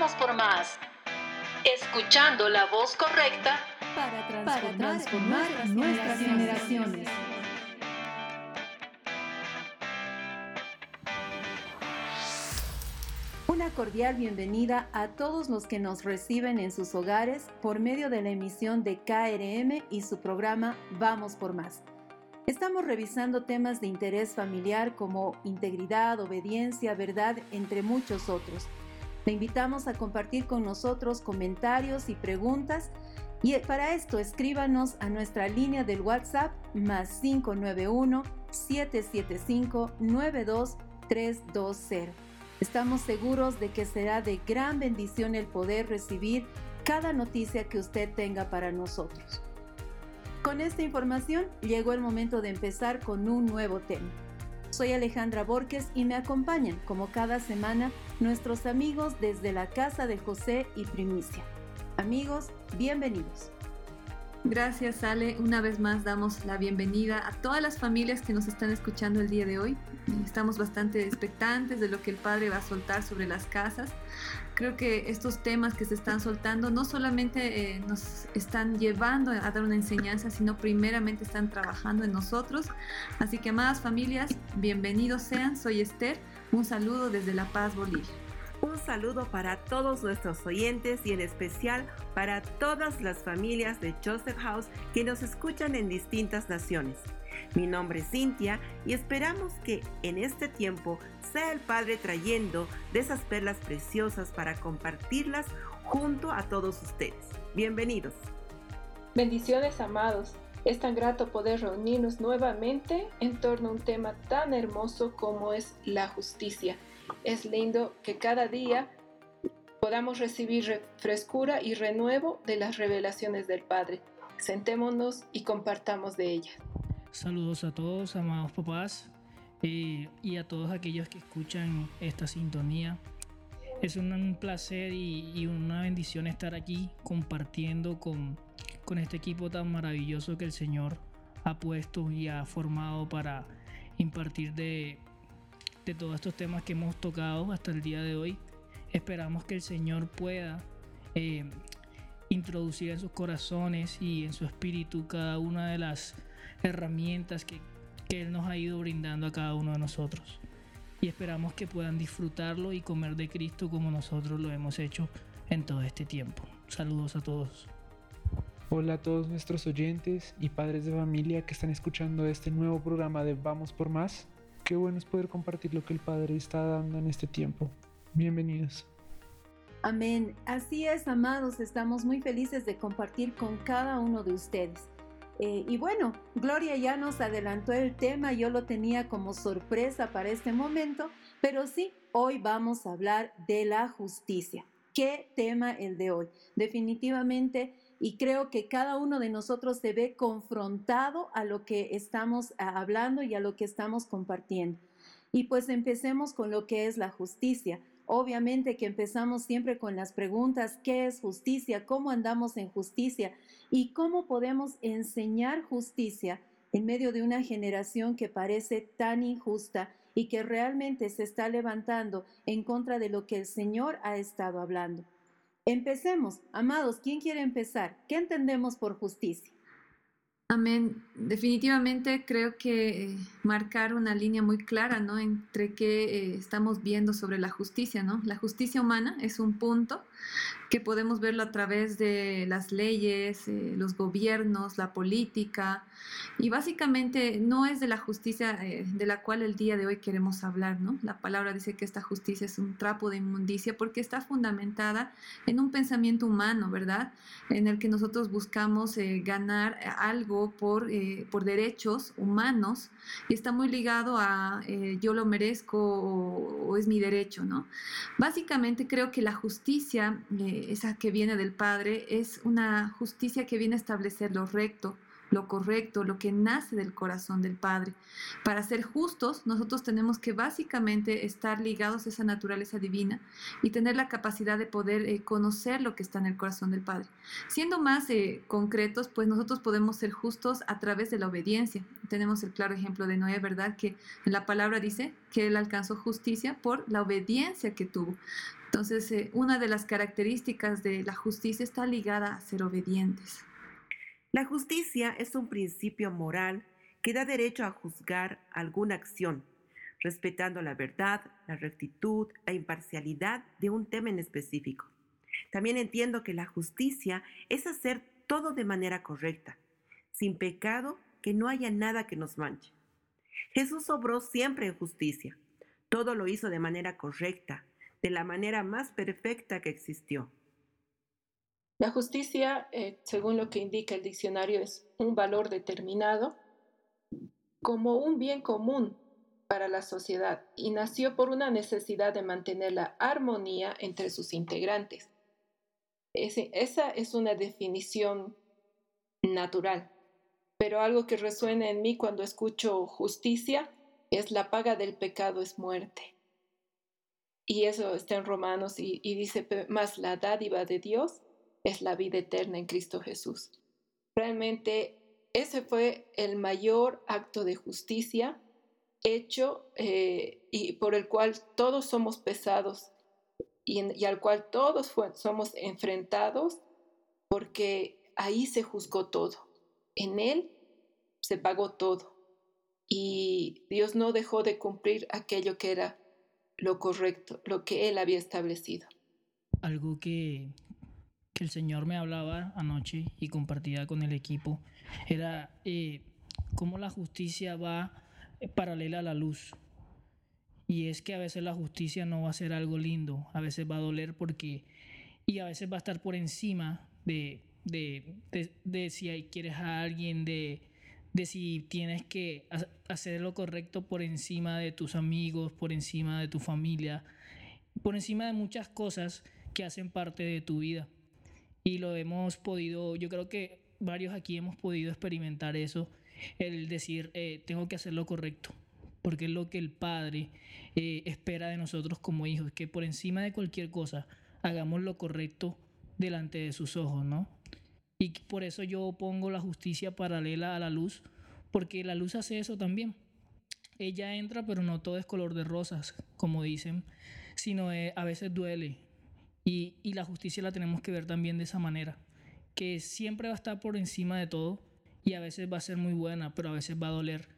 Vamos por más. Escuchando la voz correcta para transformar, nuestras, generaciones. Una cordial bienvenida a todos los que nos reciben en sus hogares por medio de la emisión de KRM y su programa Vamos por Más. Estamos revisando temas de interés familiar como integridad, obediencia, verdad, entre muchos otros. Te invitamos a compartir con nosotros comentarios y preguntas y para esto escríbanos a nuestra línea del WhatsApp más 591 775 92320. Estamos seguros de que será de gran bendición el poder recibir cada noticia que usted tenga para nosotros. Con esta información llegó el momento de empezar con un nuevo tema. Soy Alejandra Borges y me acompañan, como cada semana, nuestros amigos desde la Casa de José y Primicia. Amigos, bienvenidos. Gracias, Ale. Una vez más damos la bienvenida a todas las familias que nos están escuchando el día de hoy. Estamos bastante expectantes de lo que el Padre va a soltar sobre las casas. Creo que estos temas que se están soltando no solamente eh, nos están llevando a dar una enseñanza, sino primeramente están trabajando en nosotros. Así que, amadas familias, bienvenidos sean. Soy Esther. Un saludo desde La Paz, Bolivia. Un saludo para todos nuestros oyentes y en especial para todas las familias de Joseph House que nos escuchan en distintas naciones. Mi nombre es Cintia y esperamos que en este tiempo sea el Padre trayendo de esas perlas preciosas para compartirlas junto a todos ustedes. Bienvenidos. Bendiciones amados. Es tan grato poder reunirnos nuevamente en torno a un tema tan hermoso como es la justicia es lindo que cada día podamos recibir frescura y renuevo de las revelaciones del Padre. Sentémonos y compartamos de ellas. Saludos a todos, amados papás, eh, y a todos aquellos que escuchan esta sintonía. Es un, placer y, una bendición estar aquí compartiendo con, con este equipo tan maravilloso que el Señor ha puesto y ha formado para impartir de de todos estos temas que hemos tocado hasta el día de hoy. Esperamos que el Señor pueda eh, introducir en sus corazones y en su espíritu cada una de las herramientas que, que Él nos ha ido brindando a cada uno de nosotros. Y esperamos que puedan disfrutarlo y comer de Cristo como nosotros lo hemos hecho en todo este tiempo. Saludos a todos. Hola a todos nuestros oyentes y padres de familia que están escuchando este nuevo programa de Vamos por Más. Qué bueno es poder compartir lo que el Padre está dando en este tiempo. Bienvenidos. Amén. Así es, amados, estamos muy felices de compartir con cada uno de ustedes. Eh, y bueno, Gloria ya nos adelantó el tema, yo lo tenía como sorpresa para este momento, pero sí, hoy vamos a hablar de la justicia. ¿Qué tema el de hoy? Definitivamente y creo que cada uno de nosotros se ve confrontado a lo que estamos hablando y a lo que estamos compartiendo. Y pues empecemos con lo que es la justicia. Obviamente que empezamos siempre con las preguntas, ¿qué es justicia? ¿Cómo andamos en justicia? ¿Y cómo podemos enseñar justicia en medio de una generación que parece tan injusta y que realmente se está levantando en contra de lo que el Señor ha estado hablando? Empecemos, amados, ¿quién quiere empezar? ¿Qué entendemos por justicia? Amén. Definitivamente creo que eh, marcar una línea muy clara, ¿no? Entre qué eh, estamos viendo sobre la justicia, ¿no? La justicia humana es un punto que podemos verlo a través de las leyes, eh, los gobiernos, la política, y básicamente no es de la justicia eh, de la cual el día de hoy queremos hablar, ¿no? La palabra dice que esta justicia es un trapo de inmundicia porque está fundamentada en un pensamiento humano, ¿verdad? En el que nosotros buscamos eh, ganar algo por, por derechos humanos y está muy ligado a yo lo merezco o, o, es mi derecho, ¿no? Básicamente creo que la justicia esa que viene del Padre, es una justicia que viene a establecer lo recto, lo correcto, lo que nace del corazón del Padre. Para ser justos, nosotros tenemos que básicamente estar ligados a esa naturaleza divina y tener la capacidad de poder eh, conocer lo que está en el corazón del Padre. Siendo más eh, concretos, pues nosotros podemos ser justos a través de la obediencia. Tenemos el claro ejemplo de Noé, ¿verdad? Que en la palabra dice que él alcanzó justicia por la obediencia que tuvo. Entonces, eh, una de las características de la justicia está ligada a ser obedientes. La justicia es un principio moral que da derecho a juzgar alguna acción, respetando la verdad, la rectitud, la imparcialidad de un tema en específico. También entiendo que la justicia es hacer todo de manera correcta, sin pecado, que no haya nada que nos manche. Jesús obró siempre en justicia. Todo lo hizo de manera correcta, de la manera más perfecta que existió. La justicia, eh, según lo que indica el diccionario, es un valor determinado como un bien común para la sociedad y nació por una necesidad de mantener la armonía entre sus integrantes. esa es una definición natural, pero algo que resuena en mí cuando escucho justicia es la paga del pecado es muerte. Y eso está en Romanos y, dice, más la dádiva de Dios es la vida eterna en Cristo Jesús. Realmente ese fue el mayor acto de justicia hecho eh, y por el cual todos somos pesados y, al cual todos somos enfrentados porque ahí se juzgó todo. En él se pagó todo y Dios no dejó de cumplir aquello que era lo correcto, lo que él había establecido. Algo que, el Señor me hablaba anoche y compartía con el equipo era eh, cómo la justicia va eh, paralela a la luz. Y es que a veces la justicia no va a ser algo lindo, a veces va a doler porque, y a veces va a estar por encima de, de, si quieres a alguien, de, de si tienes que hacer lo correcto por encima de tus amigos, por encima de tu familia, por encima de muchas cosas que hacen parte de tu vida y lo hemos podido, yo creo que varios aquí hemos podido experimentar eso, el decir, eh, tengo que hacer lo correcto, porque es lo que el Padre eh, espera de nosotros como hijos, que por encima de cualquier cosa hagamos lo correcto delante de sus ojos, ¿no? Y por eso yo pongo la justicia paralela a la luz, porque la luz hace eso también. Ella entra, pero no todo es color de rosas, como dicen, sino eh, a veces duele, y, la justicia la tenemos que ver también de esa manera, que siempre va a estar por encima de todo y a veces va a ser muy buena, pero a veces va a doler.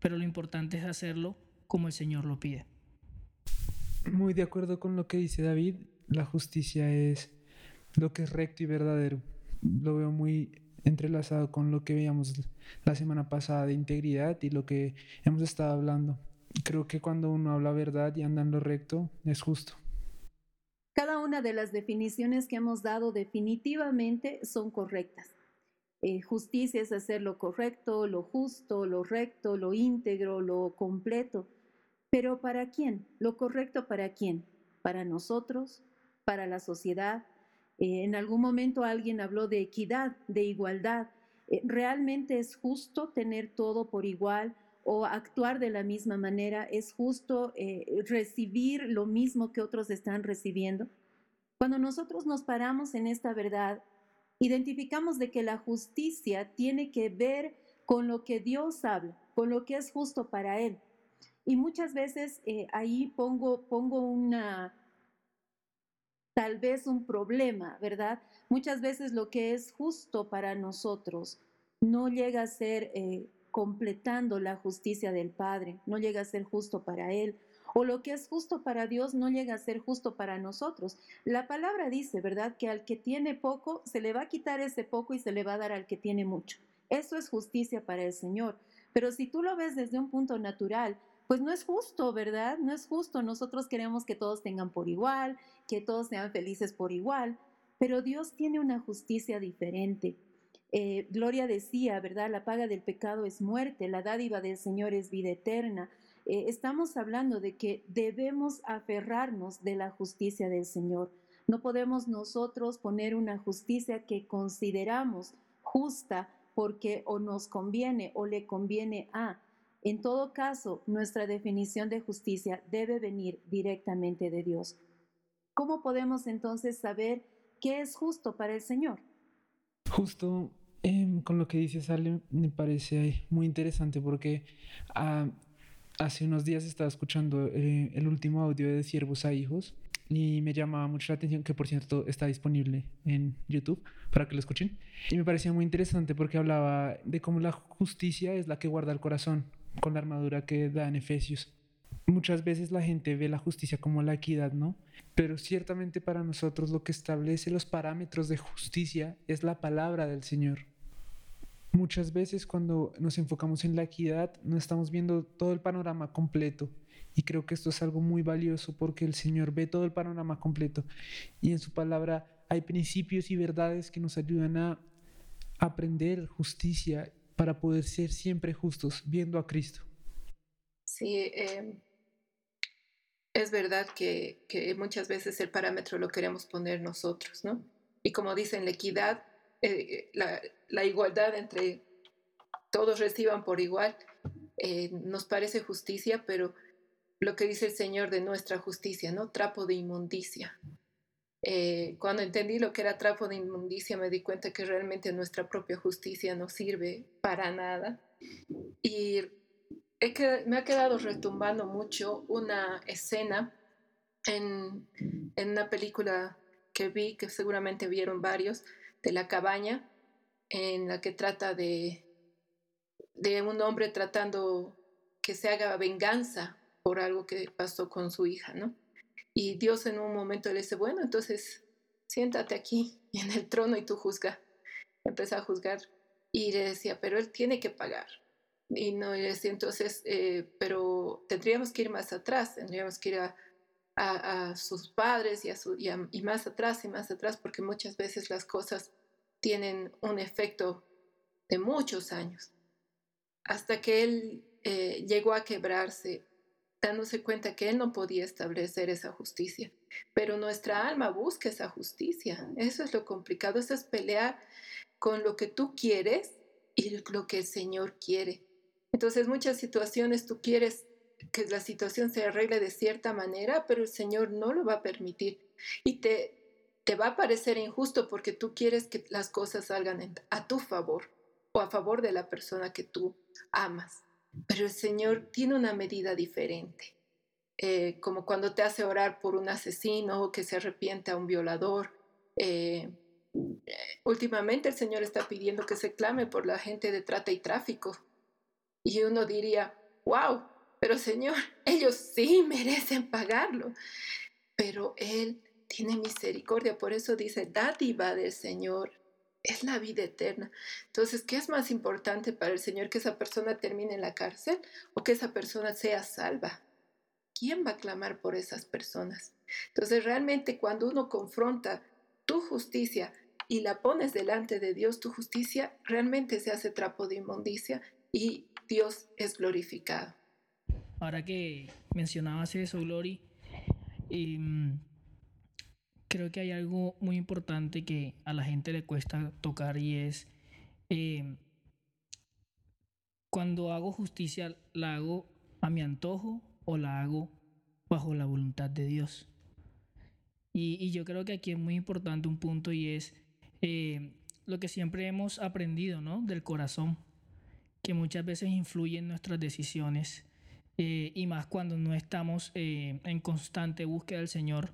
Pero lo importante es hacerlo como el Señor lo pide. Muy de acuerdo con lo que dice David, la justicia es lo que es recto y verdadero. Lo veo muy entrelazado con lo que veíamos la semana pasada de integridad y lo que hemos estado hablando. Creo que cuando uno habla verdad y anda en lo recto, es justo. Cada una de las definiciones que hemos dado definitivamente son correctas. Eh, justicia es hacer lo correcto, lo justo, lo recto, lo íntegro, lo completo. Pero ¿para quién? ¿Lo correcto para quién? ¿Para nosotros? ¿Para la sociedad? Eh, en algún momento alguien habló de equidad, de igualdad. Eh, ¿Realmente es justo tener todo por igual o actuar de la misma manera? ¿Es justo eh, recibir lo mismo que otros están recibiendo? Cuando nosotros nos paramos en esta verdad, identificamos de que la justicia tiene que ver con lo que Dios habla, con lo que es justo para Él. Y muchas veces ahí pongo, pongo una, tal vez un problema, ¿verdad? Muchas veces lo que es justo para nosotros no llega a ser eh, completando la justicia del Padre, no llega a ser justo para Él. O lo que es justo para Dios no llega a ser justo para nosotros. La palabra dice, ¿verdad? Que al que tiene poco, se le va a quitar ese poco y se le va a dar al que tiene mucho. Eso es justicia para el Señor. Pero si tú lo ves desde un punto natural, pues no es justo, ¿verdad? No es justo. Nosotros queremos que todos tengan por igual, que todos sean felices por igual, pero Dios tiene una justicia diferente. Eh, Gloria decía, ¿verdad? La paga del pecado es muerte, la dádiva del Señor es vida eterna. Eh, estamos hablando de que debemos aferrarnos de la justicia del Señor. No podemos nosotros poner una justicia que consideramos justa porque o nos conviene o le conviene a. En todo caso, nuestra definición de justicia debe venir directamente de Dios. ¿Cómo podemos entonces saber qué es justo para el Señor? Justo eh, con lo que dice Ale, me parece muy interesante porque ah, hace unos días estaba escuchando eh, el último audio de Siervos a Hijos y me llamaba mucho la atención que por cierto está disponible en YouTube para que lo escuchen y me parecía muy interesante porque hablaba de cómo la justicia es la que guarda el corazón con la armadura que da en Efesios. Muchas veces la gente ve la justicia como la equidad, ¿no? Pero ciertamente para nosotros lo que establece los parámetros de justicia es la palabra del Señor. Muchas veces cuando nos enfocamos en la equidad no estamos viendo todo el panorama completo y creo que esto es algo muy valioso porque el Señor ve todo el panorama completo y en su palabra hay principios y verdades que nos ayudan a aprender justicia para poder ser siempre justos viendo a Cristo. Sí, eh, es verdad que, muchas veces el parámetro lo queremos poner nosotros, ¿no? Y como dicen, la equidad, eh, la, la, igualdad entre todos reciban por igual, eh, nos parece justicia, pero lo que dice el Señor de nuestra justicia, ¿no? Trapo de inmundicia. Eh, cuando entendí lo que era trapo de inmundicia, me di cuenta que realmente nuestra propia justicia no sirve para nada. Y que, me ha quedado retumbando mucho una escena en, en, una película que vi, que seguramente vieron varios, de la cabaña, en la que trata de, de un hombre tratando que se haga venganza por algo que pasó con su hija, ¿no? Y Dios en un momento le dice, bueno, entonces siéntate aquí en el trono y tú juzga. Empezó a juzgar y le decía, pero él tiene que pagar. Y no, y decía, entonces, eh, pero tendríamos que ir más atrás, tendríamos que ir a, a, a sus padres y, a su, y, a, y, más atrás y más atrás, porque muchas veces las cosas tienen un efecto de muchos años. Hasta que él eh, llegó a quebrarse, dándose cuenta que él no podía establecer esa justicia. Pero nuestra alma busca esa justicia. Eso es lo complicado, eso es pelear con lo que tú quieres y lo que el Señor quiere. Entonces, muchas situaciones tú quieres que la situación se arregle de cierta manera, pero el Señor no lo va a permitir. Y te, te va a parecer injusto porque tú quieres que las cosas salgan a tu favor o a favor de la persona que tú amas. Pero el Señor tiene una medida diferente. Eh, como cuando te hace orar por un asesino que se arrepiente a un violador. Eh, últimamente el Señor está pidiendo que se clame por la gente de trata y tráfico, y uno diría, wow, pero Señor, ellos sí merecen pagarlo. Pero Él tiene misericordia, por eso dice, dádiva del Señor es la vida eterna. Entonces, ¿qué es más importante para el Señor? ¿Que esa persona termine en la cárcel o que esa persona sea salva? ¿Quién va a clamar por esas personas? Entonces, realmente cuando uno confronta tu justicia y la pones delante de Dios, tu justicia realmente se hace trapo de inmundicia y Dios es glorificado. Ahora que mencionabas eso, Glory, eh, creo que hay algo muy importante que a la gente le cuesta tocar y es eh, cuando hago justicia, ¿la hago a mi antojo o la hago bajo la voluntad de Dios? Y, y yo creo que aquí es muy importante un punto y es eh, lo que siempre hemos aprendido, ¿no? Del corazón que muchas veces influye en nuestras decisiones eh, y más cuando no estamos eh, en constante búsqueda del Señor,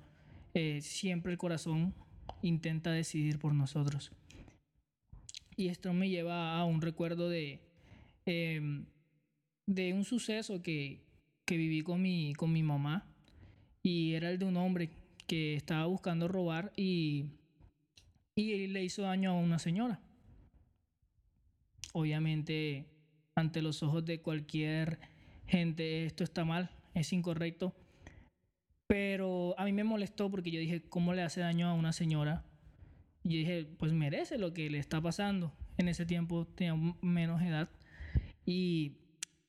eh, siempre el corazón intenta decidir por nosotros. Y esto me lleva a un recuerdo de, em, de un suceso que, que viví con mi, con mi mamá y era el de un hombre que estaba buscando robar y, y le hizo daño a una señora. Obviamente ante los ojos de cualquier gente esto está mal, es incorrecto. Pero a mí me molestó porque yo dije, ¿cómo le hace daño a una señora? Y dije, pues merece lo que le está pasando. En ese tiempo tenía menos edad. Y,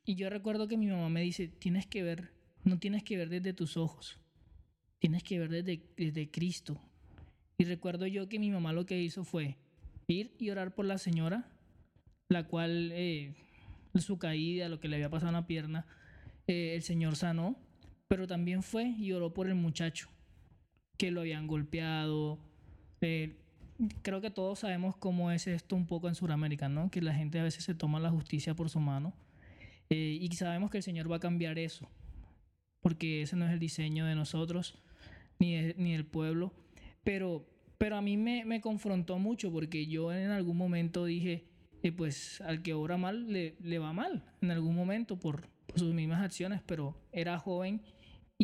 y yo recuerdo que mi mamá me dice, tienes que ver, no tienes que ver desde tus ojos, tienes que ver desde, desde Cristo. Y recuerdo yo que mi mamá lo que hizo fue ir y orar por la señora la cual eh, su caída, lo que le había pasado en la pierna, eh, el Señor sanó, pero también fue y oró por el muchacho que lo habían golpeado. Eh, creo que todos sabemos cómo es esto un poco en Sudamérica, ¿no? Que la gente a veces se toma la justicia por su mano y sabemos que el Señor va a cambiar eso, porque ese no es el diseño de nosotros ni, ni del pueblo, pero pero a mí me, me, confrontó mucho porque yo en algún momento dije, eh, pues al que obra mal le, le, va mal en algún momento por, por, sus mismas acciones, pero era joven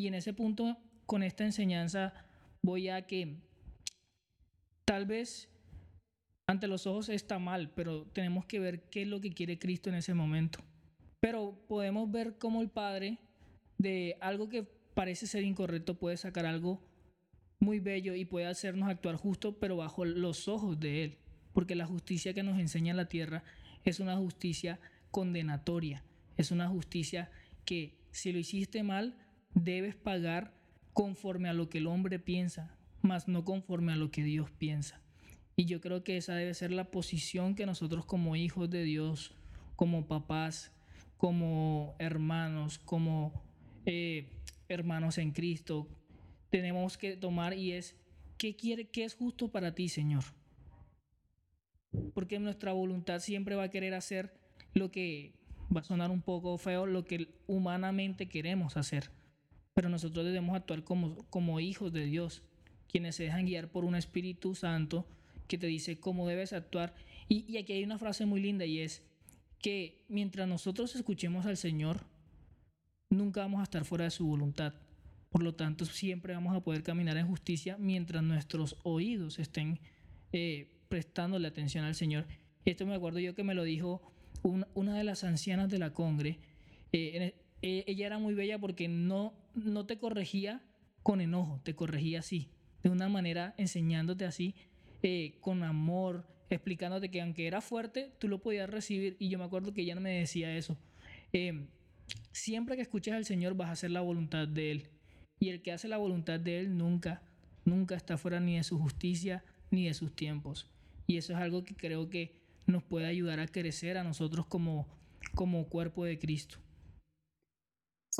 y en ese punto con esta enseñanza voy a que tal vez ante los ojos está mal, pero tenemos que ver qué es lo que quiere Cristo en ese momento. Pero podemos ver cómo el Padre de algo que parece ser incorrecto puede sacar algo muy bello y puede hacernos actuar justo, pero bajo los ojos de Él. Porque la justicia que nos enseña la tierra es una justicia condenatoria, es una justicia que si lo hiciste mal, debes pagar conforme a lo que el hombre piensa, más no conforme a lo que Dios piensa. Y yo creo que esa debe ser la posición que nosotros como hijos de Dios, como papás, como hermanos, como eh, hermanos en Cristo, tenemos que tomar y es, ¿qué, quiere, qué es justo para ti, Señor? Porque nuestra voluntad siempre va a querer hacer lo que va a sonar un poco feo, lo que humanamente queremos hacer. Pero nosotros debemos actuar como, como hijos de Dios, quienes se dejan guiar por un Espíritu Santo que te dice cómo debes actuar. Y, y aquí hay una frase muy linda y es que mientras nosotros escuchemos al Señor, nunca vamos a estar fuera de su voluntad. Por lo tanto, siempre vamos a poder caminar en justicia mientras nuestros oídos estén eh, prestándole atención al Señor. Esto me acuerdo yo que me lo dijo una de las ancianas de la Congre. Eh, eh, ella era muy bella porque no, no te corregía con enojo, te corregía así, de una manera enseñándote así, con amor, explicándote que aunque era fuerte, tú lo podías recibir. Y yo me acuerdo que ella no me decía eso. siempre que escuches al Señor vas a hacer la voluntad de Él. Y el que hace la voluntad de Él nunca, nunca está fuera ni de su justicia ni de sus tiempos. Y eso es algo que creo que nos puede ayudar a crecer a nosotros como, como cuerpo de Cristo.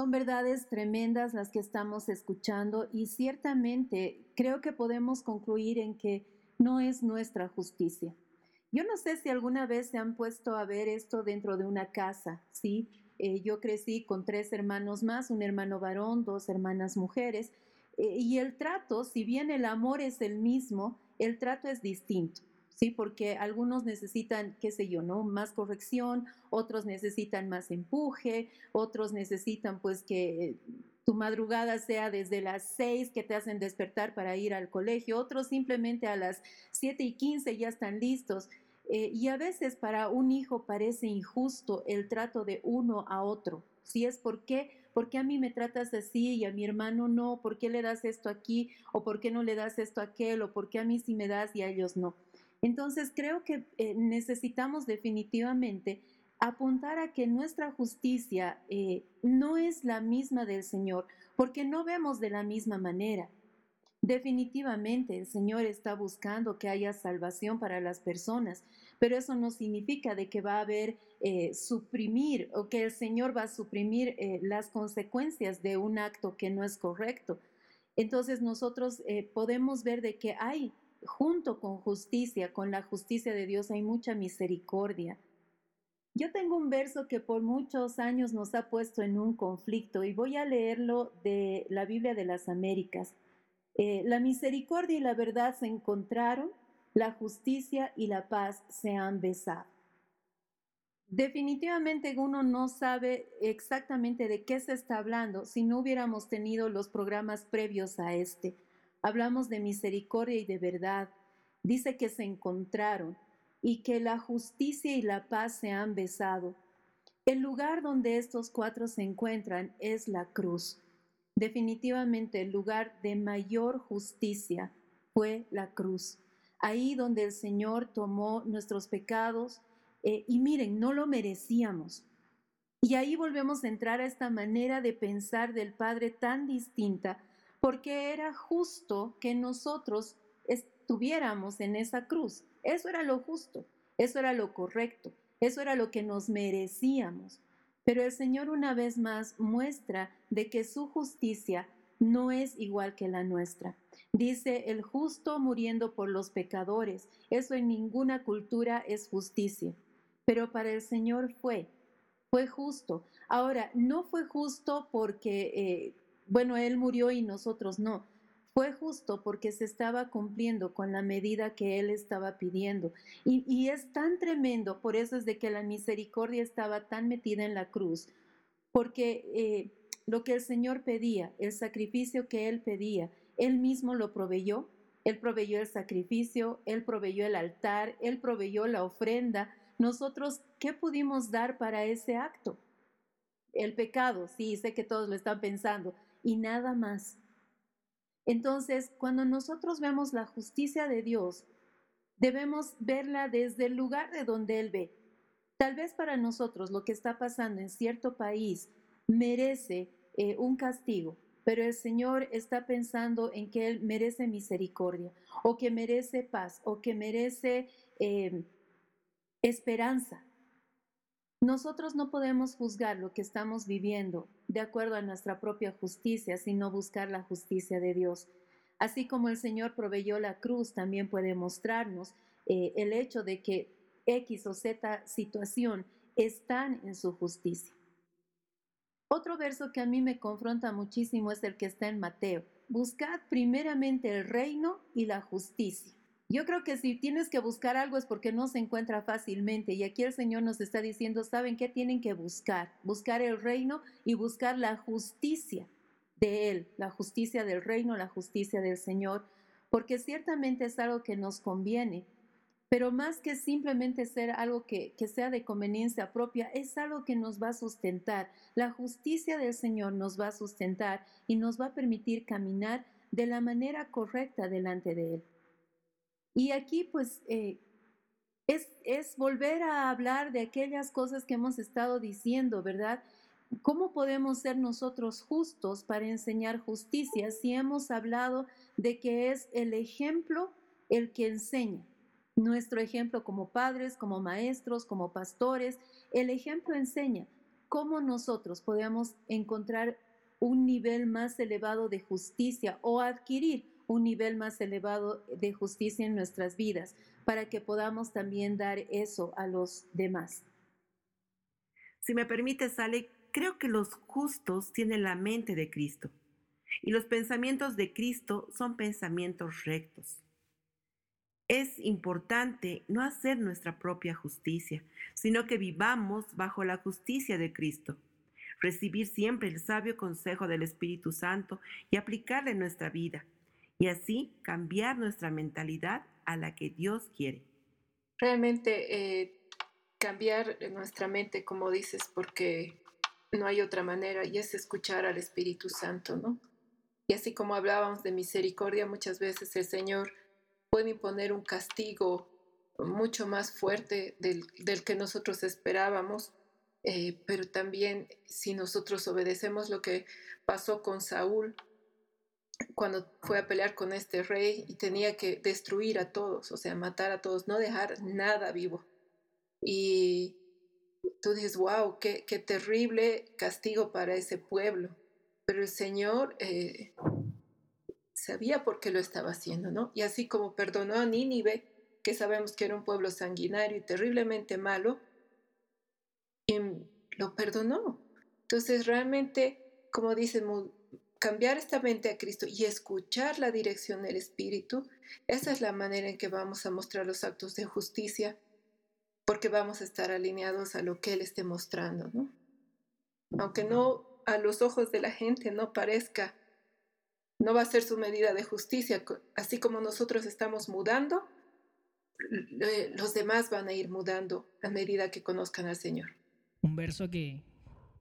Son verdades tremendas las que estamos escuchando y ciertamente creo que podemos concluir en que no es nuestra justicia. Yo no sé si alguna vez se han puesto a ver esto dentro de una casa, ¿sí? Eh, yo crecí con tres hermanos más, un hermano varón, dos hermanas mujeres, eh, y el trato, si bien el amor es el mismo, el trato es distinto. Sí, porque algunos necesitan, qué sé yo, ¿no? Más corrección, otros necesitan más empuje, otros necesitan pues que tu madrugada sea desde las seis que te hacen despertar para ir al colegio, otros simplemente a las siete y quince ya están listos. Eh, y a veces para un hijo parece injusto el trato de uno a otro. Si es por qué, ¿por qué a mí me tratas así y a mi hermano no? ¿Por qué le das esto aquí? ¿O por qué no le das esto a aquel? ¿O por qué a mí sí me das y a ellos no? Entonces creo que eh, necesitamos definitivamente apuntar a que nuestra justicia eh, no es la misma del Señor, porque no vemos de la misma manera. Definitivamente el Señor está buscando que haya salvación para las personas, pero eso no significa de que va a haber eh, suprimir o que el Señor va a suprimir las consecuencias de un acto que no es correcto. Entonces nosotros podemos ver de que hay, junto con justicia, con la justicia de Dios, hay mucha misericordia. Yo tengo un verso que por muchos años nos ha puesto en un conflicto y voy a leerlo de la Biblia de las Américas. Eh, la misericordia y la verdad se encontraron, la justicia y la paz se han besado. Definitivamente uno no sabe exactamente de qué se está hablando si no hubiéramos tenido los programas previos a este. Hablamos de misericordia y de verdad. Dice que se encontraron y que la justicia y la paz se han besado. El lugar donde estos cuatro se encuentran es la cruz. Definitivamente el lugar de mayor justicia fue la cruz. Ahí donde el Señor tomó nuestros pecados eh, y miren, no lo merecíamos. Y ahí volvemos a entrar a esta manera de pensar del Padre tan distinta, porque era justo que nosotros estuviéramos en esa cruz. Eso era lo justo, eso era lo correcto. Eso era lo que nos merecíamos. Pero el Señor una vez más muestra de que su justicia no es igual que la nuestra. Dice, el justo muriendo por los pecadores. Eso en ninguna cultura es justicia. Pero para el Señor fue, fue justo. Ahora, no fue justo porque, eh, bueno, Él murió y nosotros no. Fue justo porque se estaba cumpliendo con la medida que Él estaba pidiendo. Y, es tan tremendo, por eso es de que la misericordia estaba tan metida en la cruz, porque eh, lo que el Señor pedía, el sacrificio que Él pedía, Él mismo lo proveyó. Él proveyó el sacrificio, Él proveyó el altar, Él proveyó la ofrenda. Nosotros, ¿qué pudimos dar para ese acto? El pecado, sí, sé que todos lo están pensando, y nada más. Entonces, cuando nosotros vemos la justicia de Dios, debemos verla desde el lugar de donde Él ve. Tal vez para nosotros lo que está pasando en cierto país merece eh, un castigo, pero el Señor está pensando en que Él merece misericordia, o que merece paz, o que merece eh, esperanza. Nosotros no podemos juzgar lo que estamos viviendo de acuerdo a nuestra propia justicia, sino buscar la justicia de Dios. Así como el Señor proveyó la cruz, también puede mostrarnos eh, el hecho de que X o Z situación están en su justicia. Otro verso que a mí me confronta muchísimo es el que está en Mateo. Buscad primeramente el reino y la justicia yo creo que si tienes que buscar algo es porque no se encuentra fácilmente. Y aquí el Señor nos está diciendo, ¿saben qué tienen que buscar? Buscar el reino y buscar la justicia de Él, la justicia del reino, la justicia del Señor, porque ciertamente es algo que nos conviene. Pero más que simplemente ser algo que, que sea de conveniencia propia, es algo que nos va a sustentar. La justicia del Señor nos va a sustentar y nos va a permitir caminar de la manera correcta delante de Él. Y aquí pues eh, es, es volver a hablar de aquellas cosas que hemos estado diciendo, ¿verdad? ¿Cómo podemos ser nosotros justos para enseñar justicia si hemos hablado de que es el ejemplo el que enseña? Nuestro ejemplo como padres, como maestros, como pastores, el ejemplo enseña cómo nosotros podemos encontrar un nivel más elevado de justicia o adquirir un nivel más elevado de justicia en nuestras vidas, para que podamos también dar eso a los demás. Si me permite, Sale, creo que los justos tienen la mente de Cristo y los pensamientos de Cristo son pensamientos rectos. Es importante no hacer nuestra propia justicia, sino que vivamos bajo la justicia de Cristo, recibir siempre el sabio consejo del Espíritu Santo y aplicarle en nuestra vida y así cambiar nuestra mentalidad a la que Dios quiere. Realmente eh, cambiar nuestra mente, como dices, porque no hay otra manera y es escuchar al Espíritu Santo, ¿no? Y así como hablábamos de misericordia, muchas veces el Señor puede imponer un castigo mucho más fuerte del, que nosotros esperábamos, eh, pero también si nosotros obedecemos lo que pasó con Saúl, cuando fue a pelear con este rey y tenía que destruir a todos, o sea, matar a todos, no dejar nada vivo. Y tú dices, wow, qué, qué terrible castigo para ese pueblo. Pero el Señor eh, sabía por qué lo estaba haciendo, ¿no? Y así como perdonó a Nínive, que sabemos que era un pueblo sanguinario y terriblemente malo, y lo perdonó. Entonces, realmente, como dicen cambiar esta mente a Cristo y escuchar la dirección del Espíritu, esa es la manera en que vamos a mostrar los actos de justicia, porque vamos a estar alineados a lo que Él esté mostrando, ¿no? Aunque no a los ojos de la gente no parezca, no va a ser su medida de justicia, así como nosotros estamos mudando, los demás van a ir mudando a medida que conozcan al Señor. Un verso que,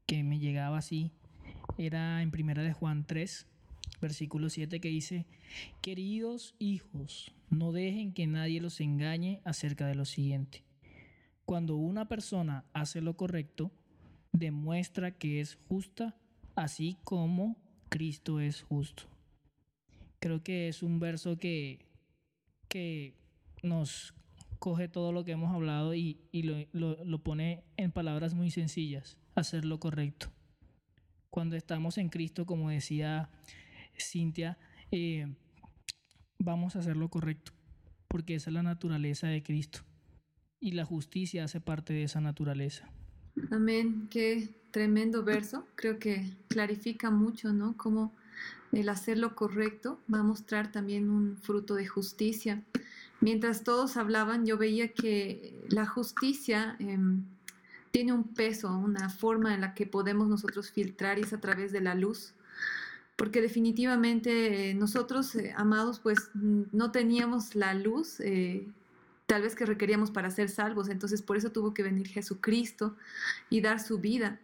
que me llegaba así era en primera de Juan 3, versículo 7 que dice, queridos hijos, no dejen que nadie los engañe acerca de lo siguiente. Cuando una persona hace lo correcto, demuestra que es justa, así como Cristo es justo. Creo que es un verso que, que nos coge todo lo que hemos hablado y, lo, pone en palabras muy sencillas, hacer lo correcto. Cuando estamos en Cristo, como decía Cintia, eh, vamos a hacer lo correcto, porque esa es la naturaleza de Cristo y la justicia hace parte de esa naturaleza. Amén, qué tremendo verso, creo que clarifica mucho, ¿no? Cómo el hacer lo correcto va a mostrar también un fruto de justicia. Mientras todos hablaban, yo veía que la justicia em, tiene un peso, una forma en la que podemos nosotros filtrar y es a través de la luz. Porque definitivamente eh, nosotros, eh, amados, pues no teníamos la luz eh, tal vez que requeríamos para ser salvos. Entonces por eso tuvo que venir Jesucristo y dar su vida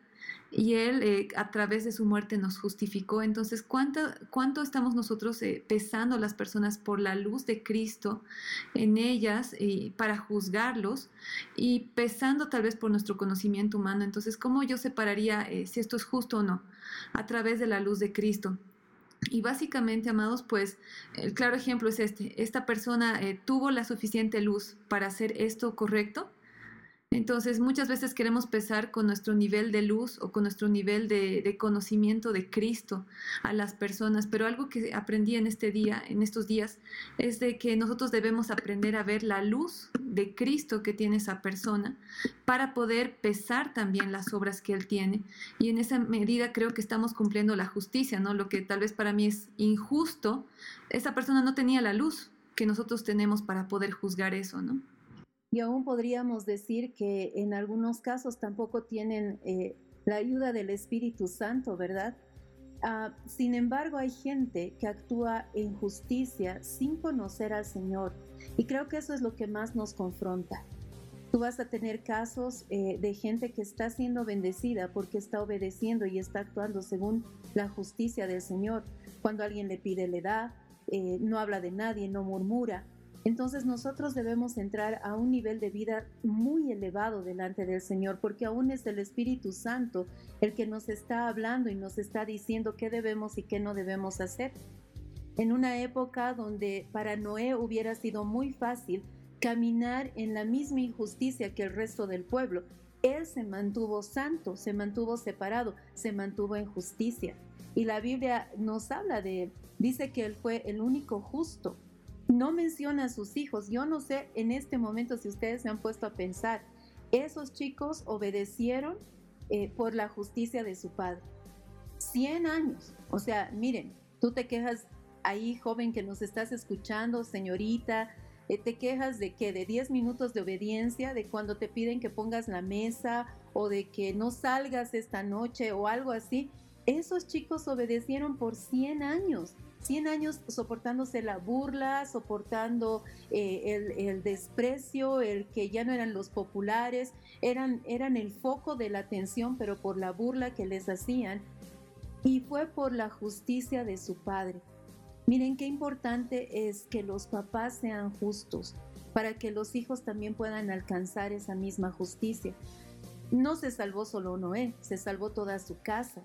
y Él eh, a través de su muerte nos justificó. Entonces, ¿cuánto, estamos nosotros eh, pesando las personas por la luz de Cristo en ellas y para juzgarlos y pesando tal vez por nuestro conocimiento humano? Entonces, ¿cómo yo separaría eh, si esto es justo o no? A través de la luz de Cristo. Y básicamente, amados, pues el claro ejemplo es este. Esta persona tuvo la suficiente luz para hacer esto correcto entonces, muchas veces queremos pesar con nuestro nivel de luz o con nuestro nivel de, conocimiento de Cristo a las personas, pero algo que aprendí en este día, en estos días, es de que nosotros debemos aprender a ver la luz de Cristo que tiene esa persona para poder pesar también las obras que Él tiene. Y en esa medida creo que estamos cumpliendo la justicia, ¿no? Lo que tal vez para mí es injusto, esa persona no tenía la luz que nosotros tenemos para poder juzgar eso, ¿no? Y aún podríamos decir que en algunos casos tampoco tienen eh, la ayuda del Espíritu Santo, ¿verdad? Ah, sin embargo, hay gente que actúa en justicia sin conocer al Señor. Y creo que eso es lo que más nos confronta. Tú vas a tener casos eh, de gente que está siendo bendecida porque está obedeciendo y está actuando según la justicia del Señor. Cuando alguien le pide, le da, eh, no habla de nadie, no murmura. Entonces nosotros debemos entrar a un nivel de vida muy elevado delante del Señor, porque aún es el Espíritu Santo el que nos está hablando y nos está diciendo qué debemos y qué no debemos hacer. En una época donde para Noé hubiera sido muy fácil caminar en la misma injusticia que el resto del pueblo, él se mantuvo santo, se mantuvo separado, se mantuvo en justicia. Y la Biblia nos habla de él, dice que él fue el único justo no menciona a sus hijos. Yo no sé en este momento si ustedes se han puesto a pensar, esos chicos obedecieron eh, por la justicia de su padre. 100 años. O sea, miren, tú te quejas ahí, joven que nos estás escuchando, señorita, eh, te quejas de que de 10 minutos de obediencia, de cuando te piden que pongas la mesa o de que no salgas esta noche o algo así. Esos chicos obedecieron por 100 años. 100 años soportándose la burla, soportando eh, el, desprecio, el que ya no eran los populares, eran, eran el foco de la atención, pero por la burla que les hacían. Y fue por la justicia de su padre. Miren qué importante es que los papás sean justos para que los hijos también puedan alcanzar esa misma justicia. No se salvó solo Noé, se salvó toda su casa.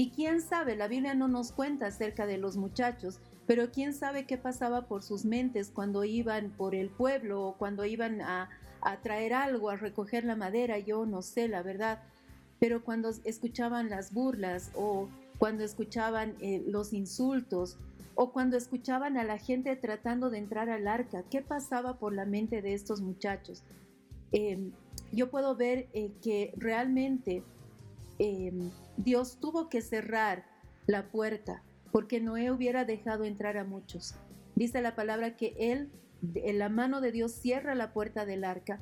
Y quién sabe, la Biblia no nos cuenta acerca de los muchachos, pero quién sabe qué pasaba por sus mentes cuando iban por el pueblo o cuando iban a, traer algo, a recoger la madera, yo no sé la verdad, pero cuando escuchaban las burlas o cuando escuchaban eh, los insultos o cuando escuchaban a la gente tratando de entrar al arca, ¿qué pasaba por la mente de estos muchachos? Em, yo puedo ver eh, que realmente em, Dios tuvo que cerrar la puerta porque Noé hubiera dejado entrar a muchos. Dice la palabra que él, en la mano de Dios, cierra la puerta del arca,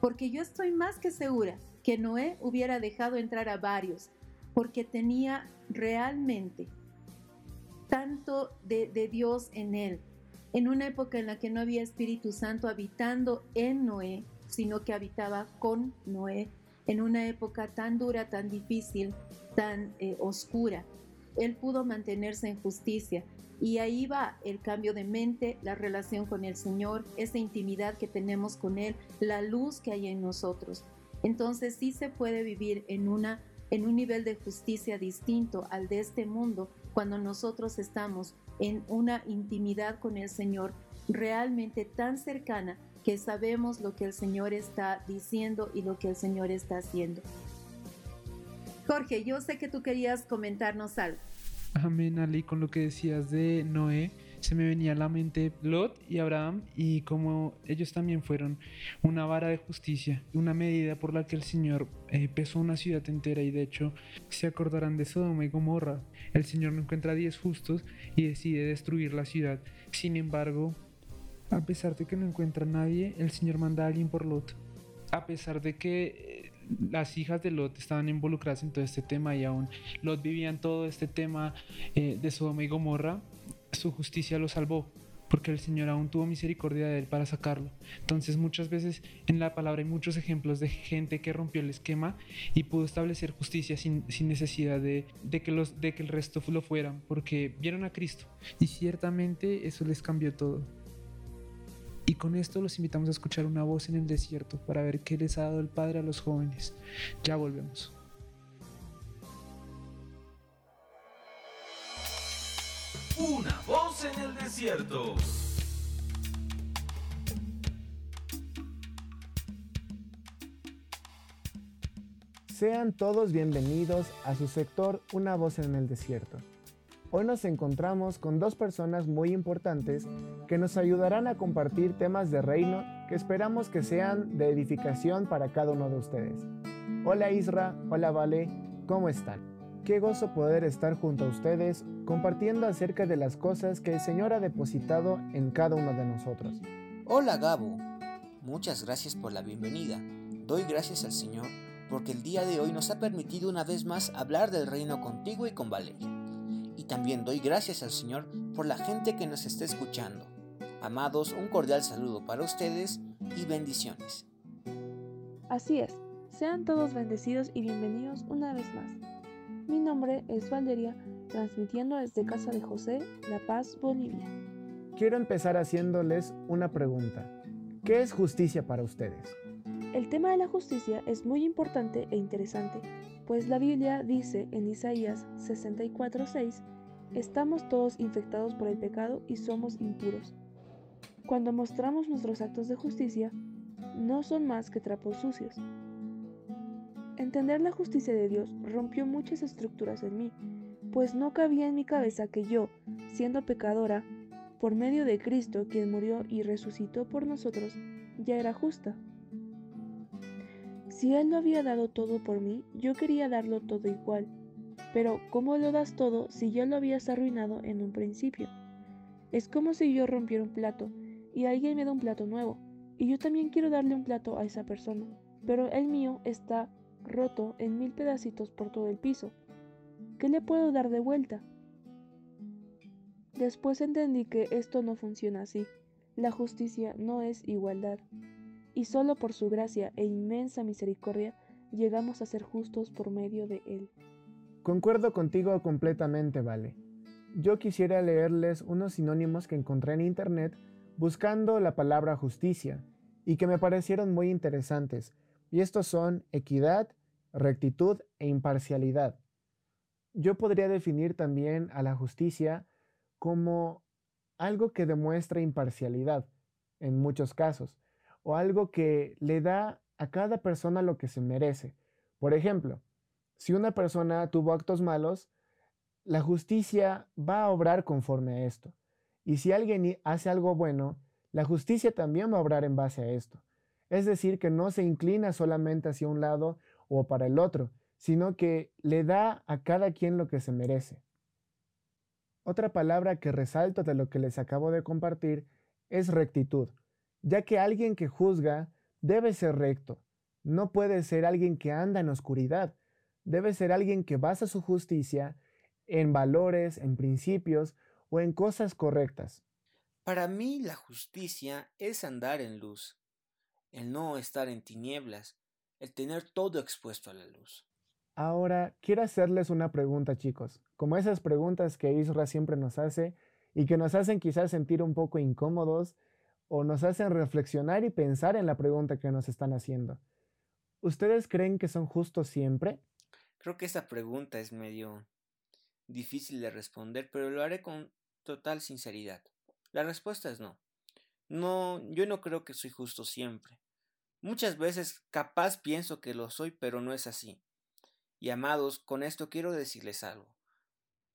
porque yo estoy más que segura que Noé hubiera dejado entrar a varios, porque tenía realmente tanto de, de Dios en él. En una época en la que no había Espíritu Santo habitando en Noé, sino que habitaba con Noé, en una época tan dura, tan difícil, tan eh, oscura. Él pudo mantenerse en justicia y ahí va el cambio de mente, la relación con el Señor, esa intimidad que tenemos con Él, la luz que hay en nosotros. Entonces sí se puede vivir en, una, en un nivel de justicia distinto al de este mundo cuando nosotros estamos en una intimidad con el Señor realmente tan cercana que sabemos lo que el Señor está diciendo y lo que el Señor está haciendo. Jorge, yo sé que tú querías comentarnos algo. Amén, Ali, con lo que decías de Noé, se me venía a la mente Lot y Abraham y como ellos también fueron una vara de justicia, una medida por la que el Señor eh, pesó una ciudad entera y de hecho se acordarán de Sodoma y Gomorra. El Señor no encuentra diez justos y decide destruir la ciudad. Sin embargo, a pesar de que no encuentra a nadie, el Señor manda a alguien por Lot. A pesar de que eh, las hijas de Lot estaban involucradas en todo este tema y aún Lot vivía en todo este tema eh, de Sodoma y Gomorra, su justicia lo salvó, porque el Señor aún tuvo misericordia de él para sacarlo. Entonces muchas veces en la palabra hay muchos ejemplos de gente que rompió el esquema y pudo establecer justicia sin, necesidad de, que los, de que el resto lo fueran, porque vieron a Cristo. Y ciertamente eso les cambió todo. Y con esto los invitamos a escuchar una voz en el desierto para ver qué les ha dado el Padre a los jóvenes. Ya volvemos. Una voz en el desierto. Sean todos bienvenidos a su sector Una voz en el desierto. Hoy nos encontramos con dos personas muy importantes que nos ayudarán a compartir temas de reino que esperamos que sean de edificación para cada uno de ustedes. Hola Isra, hola Vale, ¿cómo están? Qué gozo poder estar junto a ustedes compartiendo acerca de las cosas que el Señor ha depositado en cada uno de nosotros. Hola Gabo, muchas gracias por la bienvenida. Doy gracias al Señor porque el día de hoy nos ha permitido una vez más hablar del reino contigo y con Valeria. Y también doy gracias al Señor por la gente que nos está escuchando. Amados, un cordial saludo para ustedes y bendiciones. Así es, sean todos bendecidos y bienvenidos una vez más. Mi nombre es Valeria, transmitiendo desde Casa de José, La Paz, Bolivia. Quiero empezar haciéndoles una pregunta. ¿Qué es justicia para ustedes? El tema de la justicia es muy importante e interesante, pues la Biblia dice en Isaías 64:6, estamos todos infectados por el pecado y somos impuros. Cuando mostramos nuestros actos de justicia, no son más que trapos sucios. Entender la justicia de Dios rompió muchas estructuras en mí, pues no cabía en mi cabeza que yo, siendo pecadora, por medio de Cristo, quien murió y resucitó por nosotros, ya era justa. Si Él lo había dado todo por mí, yo quería darlo todo igual. Pero ¿cómo lo das todo si ya lo habías arruinado en un principio? Es como si yo rompiera un plato y alguien me da un plato nuevo, y yo también quiero darle un plato a esa persona, pero el mío está roto en mil pedacitos por todo el piso. ¿Qué le puedo dar de vuelta? Después entendí que esto no funciona así. La justicia no es igualdad. Y solo por su gracia e inmensa misericordia llegamos a ser justos por medio de Él. Concuerdo contigo completamente, Vale. Yo quisiera leerles unos sinónimos que encontré en Internet buscando la palabra justicia y que me parecieron muy interesantes y estos son equidad, rectitud e imparcialidad. Yo podría definir también a la justicia como algo que demuestra imparcialidad en muchos casos, o algo que le da a cada persona lo que se merece. Por ejemplo, si una persona tuvo actos malos, la justicia va a obrar conforme a esto. Y si alguien hace algo bueno, la justicia también va a obrar en base a esto. Es decir, que no se inclina solamente hacia un lado o para el otro, sino que le da a cada quien lo que se merece. Otra palabra que resalto de lo que les acabo de compartir es rectitud, ya que alguien que juzga debe ser recto, no puede ser alguien que anda en oscuridad, debe ser alguien que basa su justicia en valores, en principios o en cosas correctas. Para mí la justicia es andar en luz, el no estar en tinieblas, el tener todo expuesto a la luz. Ahora, quiero hacerles una pregunta, chicos, como esas preguntas que Isra siempre nos hace y que nos hacen quizás sentir un poco incómodos o nos hacen reflexionar y pensar en la pregunta que nos están haciendo. ¿Ustedes creen que son justos siempre? Creo que esa pregunta es medio difícil de responder, pero lo haré con total sinceridad. La respuesta es no. No, yo no creo que soy justo siempre. Muchas veces capaz pienso que lo soy, pero no es así. Y amados, con esto quiero decirles algo.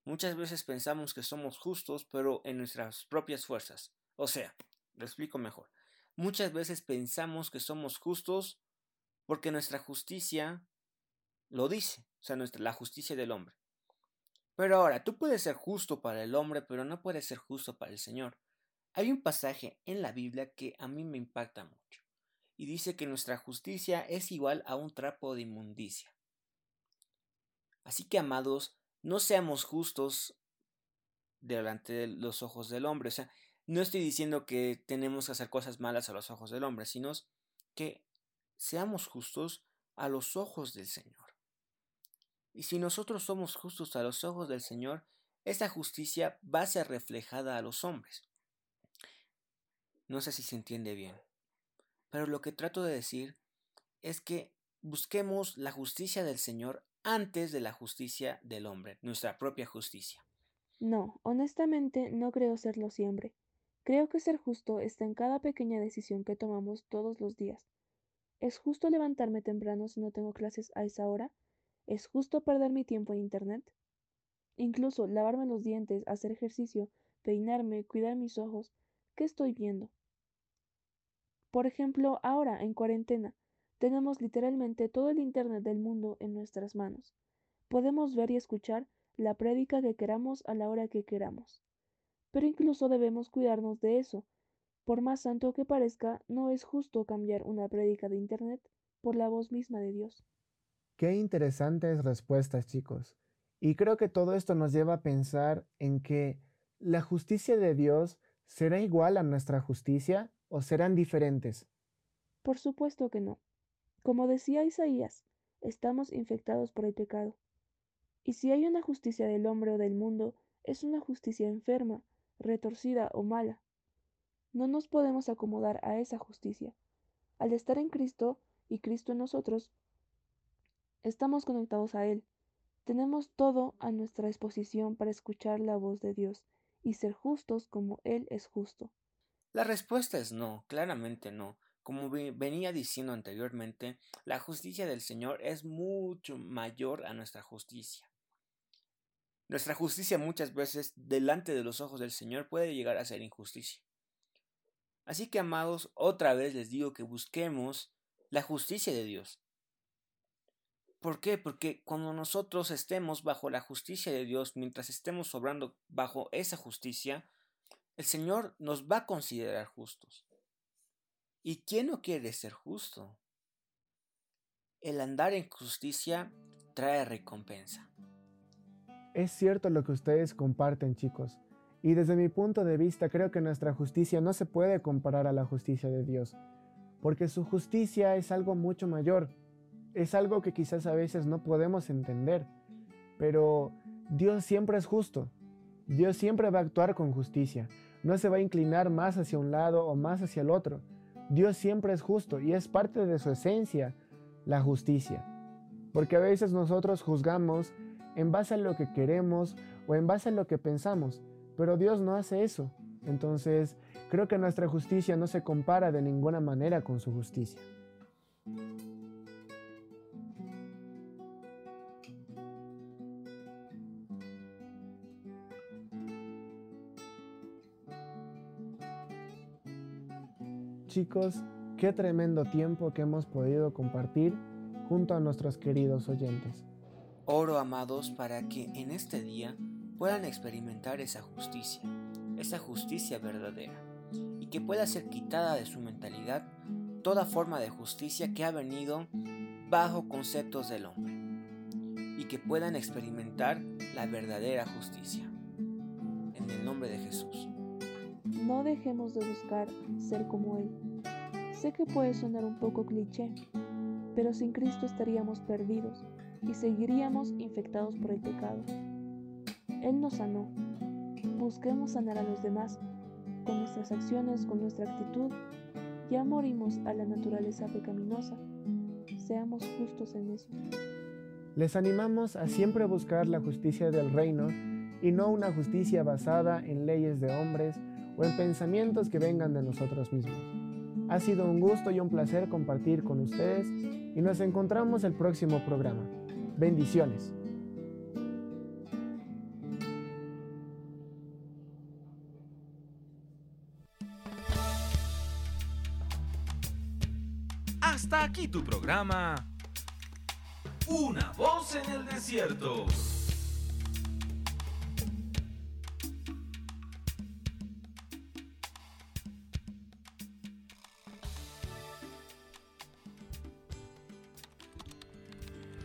Muchas veces pensamos que somos justos, pero en nuestras propias fuerzas. O sea, lo explico mejor. Muchas veces pensamos que somos justos porque nuestra justicia lo dice, o sea, nuestra, la justicia del hombre. Pero ahora, tú puedes ser justo para el hombre, pero no puedes ser justo para el Señor. Hay un pasaje en la Biblia que a mí me impacta mucho, y dice que nuestra justicia es igual a un trapo de inmundicia. Así que, amados, no seamos justos delante de los ojos del hombre. O sea, no estoy diciendo que tenemos que hacer cosas malas a los ojos del hombre, sino que seamos justos a los ojos del Señor. Y si nosotros somos justos a los ojos del Señor, esa justicia va a ser reflejada a los hombres. No sé si se entiende bien, pero lo que trato de decir es que busquemos la justicia del Señor antes de la justicia del hombre, nuestra propia justicia. No, honestamente no creo serlo siempre. Creo que ser justo está en cada pequeña decisión que tomamos todos los días. ¿Es justo levantarme temprano si no tengo clases a esa hora? ¿Es justo perder mi tiempo en Internet? Incluso lavarme los dientes, hacer ejercicio, peinarme, cuidar mis ojos, ¿qué estoy viendo? Por ejemplo, ahora, en cuarentena, tenemos literalmente todo el Internet del mundo en nuestras manos. Podemos ver y escuchar la prédica que queramos a la hora que queramos. Pero incluso debemos cuidarnos de eso. Por más santo que parezca, no es justo cambiar una prédica de Internet por la voz misma de Dios. Qué interesantes respuestas, chicos. Y creo que todo esto nos lleva a pensar en que la justicia de Dios será igual a nuestra justicia o serán diferentes. Por supuesto que no. Como decía Isaías, estamos infectados por el pecado. Y si hay una justicia del hombre o del mundo, es una justicia enferma, retorcida o mala. No nos podemos acomodar a esa justicia. Al estar en Cristo y Cristo en nosotros, Estamos conectados a Él. Tenemos todo a nuestra disposición para escuchar la voz de Dios y ser justos como Él es justo. La respuesta es no, claramente no. Como venía diciendo anteriormente, la justicia del Señor es mucho mayor a nuestra justicia. Nuestra justicia muchas veces delante de los ojos del Señor puede llegar a ser injusticia. Así que, amados, otra vez les digo que busquemos la justicia de Dios. ¿Por qué? Porque cuando nosotros estemos bajo la justicia de Dios, mientras estemos obrando bajo esa justicia, el Señor nos va a considerar justos. ¿Y quién no quiere ser justo? El andar en justicia trae recompensa. Es cierto lo que ustedes comparten, chicos. Y desde mi punto de vista creo que nuestra justicia no se puede comparar a la justicia de Dios, porque su justicia es algo mucho mayor es algo que quizás a veces no podemos entender, pero Dios siempre es justo. Dios siempre va a actuar con justicia. No se va a inclinar más hacia un lado o más hacia el otro. Dios siempre es justo y es parte de su esencia la justicia. Porque a veces nosotros juzgamos en base a lo que queremos o en base a lo que pensamos, pero Dios no hace eso. Entonces, creo que nuestra justicia no se compara de ninguna manera con su justicia. Chicos, qué tremendo tiempo que hemos podido compartir junto a nuestros queridos oyentes. Oro, amados, para que en este día puedan experimentar esa justicia, esa justicia verdadera, y que pueda ser quitada de su mentalidad toda forma de justicia que ha venido bajo conceptos del hombre, y que puedan experimentar la verdadera justicia. En el nombre de Jesús. No dejemos de buscar ser como Él Sé que puede sonar un poco cliché, pero sin Cristo estaríamos perdidos y seguiríamos infectados por el pecado. Él nos sanó. Busquemos sanar a los demás. Con nuestras acciones, con nuestra actitud, ya morimos a la naturaleza pecaminosa. Seamos justos en eso. Les animamos a siempre buscar la justicia del reino y no una justicia basada en leyes de hombres o en pensamientos que vengan de nosotros mismos. Ha sido un gusto y un placer compartir con ustedes y nos encontramos el próximo programa. Bendiciones. Hasta aquí tu programa. Una voz en el desierto.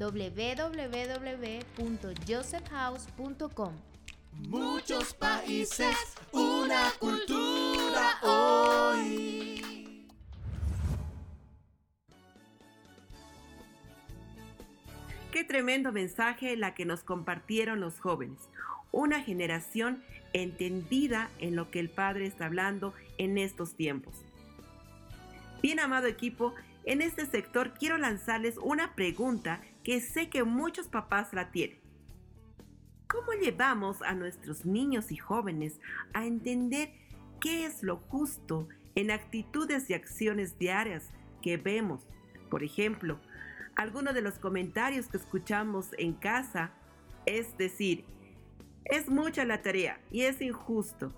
www.josephhouse.com. Muchos países, una cultura hoy. Qué tremendo mensaje la que nos compartieron los jóvenes. Una generación entendida en lo que el Padre está hablando en estos tiempos. Bien amado equipo, en este sector quiero lanzarles una pregunta que sé que muchos papás la tienen. ¿Cómo llevamos a nuestros niños y jóvenes a entender qué es lo justo en actitudes y acciones diarias que vemos? Por ejemplo, algunos de los comentarios que escuchamos en casa es decir, es mucha la tarea y es injusto.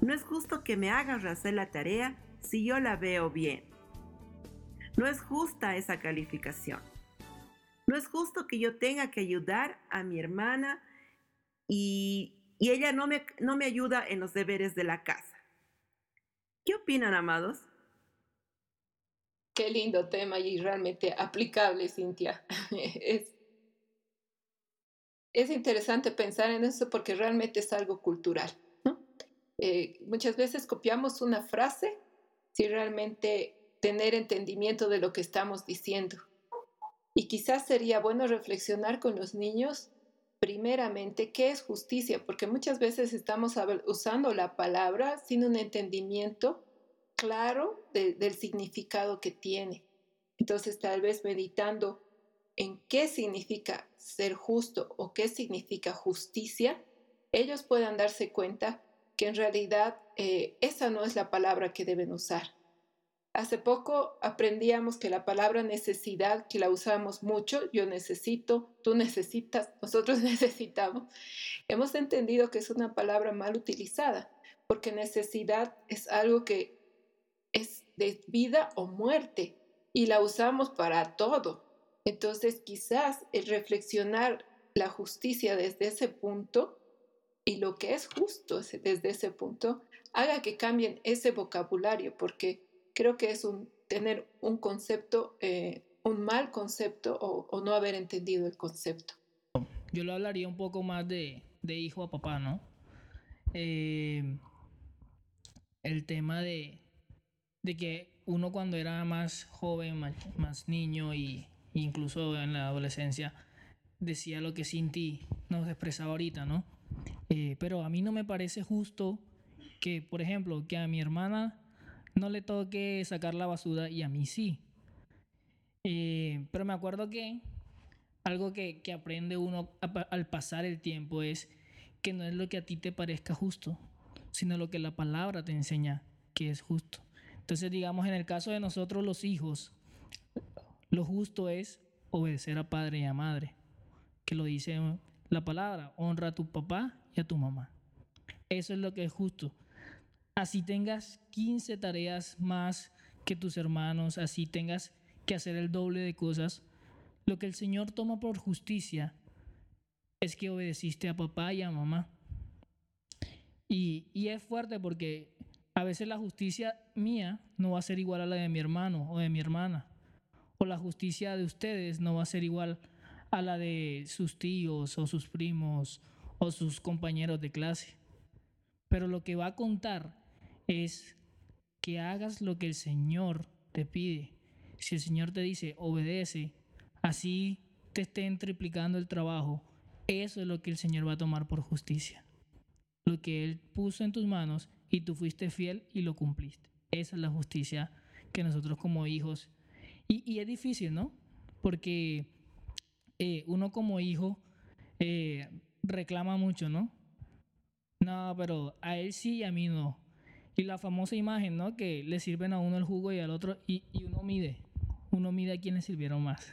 No es justo que me hagas hacer la tarea si yo la veo bien. No es justa esa calificación. No es justo que yo tenga que ayudar a mi hermana y, ella no me, no me ayuda en los deberes de la casa. ¿Qué opinan, amados? Qué lindo tema y realmente aplicable, Cintia. es, es interesante pensar en eso porque realmente es algo cultural. Eh, muchas veces copiamos una frase sin realmente tener entendimiento de lo que estamos diciendo. Y quizás sería bueno reflexionar con los niños, primeramente, qué es justicia, porque muchas veces estamos usando la palabra sin un entendimiento claro del significado que tiene. Entonces, tal vez meditando en qué significa ser justo o qué significa justicia, ellos puedan darse cuenta que en realidad eh, esa no es la palabra que deben usar. Hace poco aprendíamos que la palabra necesidad, que la usamos mucho, yo necesito, tú necesitas, nosotros necesitamos, hemos entendido que es una palabra mal utilizada, porque necesidad es algo que es de vida o muerte y la usamos para todo. Entonces quizás el reflexionar la justicia desde ese punto y lo que es justo desde ese punto haga que cambien ese vocabulario, porque creo que es un, tener un concepto, eh, un mal concepto o, no haber entendido el concepto. Yo lo hablaría un poco más de, hijo a papá, ¿no? Eh, el tema de, de que uno cuando era más joven, más, niño y incluso en la adolescencia decía lo que sin ti nos expresaba ahorita, ¿no? Eh, pero a mí no me parece justo que, por ejemplo, que a mi hermana no le toque sacar la basura y a mí sí. Eh, pero me acuerdo que algo que, aprende uno al pasar el tiempo es que no es lo que a ti te parezca justo, sino lo que la palabra te enseña que es justo. Entonces, digamos, en el caso de nosotros los hijos, lo justo es obedecer a padre y a madre, que lo dice la palabra, honra a tu papá y a tu mamá. Eso es lo que es justo así tengas 15 tareas más que tus hermanos, así tengas que hacer el doble de cosas, lo que el Señor toma por justicia es que obedeciste a papá y a mamá. Y, y, es fuerte porque a veces la justicia mía no va a ser igual a la de mi hermano o de mi hermana. O la justicia de ustedes no va a ser igual a la de sus tíos o sus primos o sus compañeros de clase. Pero lo que va a contar es que hagas lo que el Señor te pide. Si el Señor te dice, obedece, así te estén triplicando el trabajo, eso es lo que el Señor va a tomar por justicia. Lo que Él puso en tus manos y tú fuiste fiel y lo cumpliste. Esa es la justicia que nosotros como hijos... Y, es difícil, ¿no? Porque eh, uno como hijo eh, reclama mucho, ¿no? No, pero a él sí y a mí no. Y la famosa imagen, ¿no? Que le sirven a uno el jugo y al otro, y, uno mide. Uno mide a quién le sirvieron más.